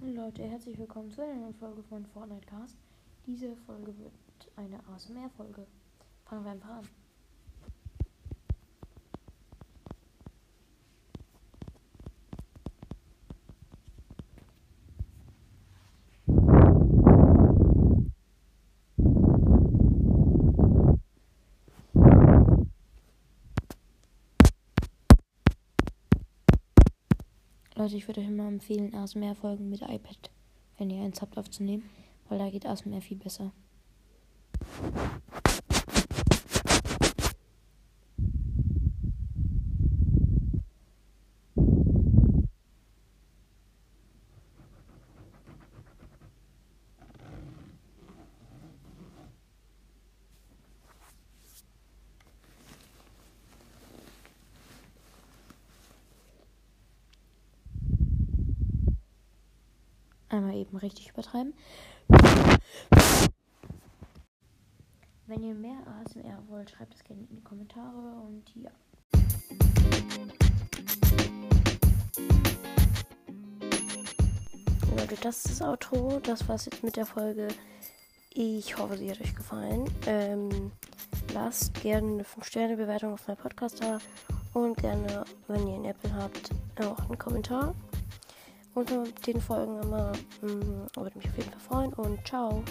Hallo Leute, herzlich willkommen zu einer neuen Folge von Fortnite Cast. Diese Folge wird eine ASMR-Folge. Fangen wir einfach an. Leute, ich würde euch immer empfehlen, ASMR-Folgen mit iPad, wenn ihr eins habt, aufzunehmen, weil da geht ASMR viel besser. Einmal eben richtig übertreiben. Wenn ihr mehr ASMR wollt, schreibt es gerne in die Kommentare und ja. Leute, das ist das Outro. Das war's jetzt mit der Folge. Ich hoffe, sie hat euch gefallen. Ähm, lasst gerne eine 5-Sterne-Bewertung auf meinem Podcast da und gerne, wenn ihr einen Apple habt, auch einen Kommentar unter den Folgen immer. Mm, würde mich auf jeden Fall freuen und ciao.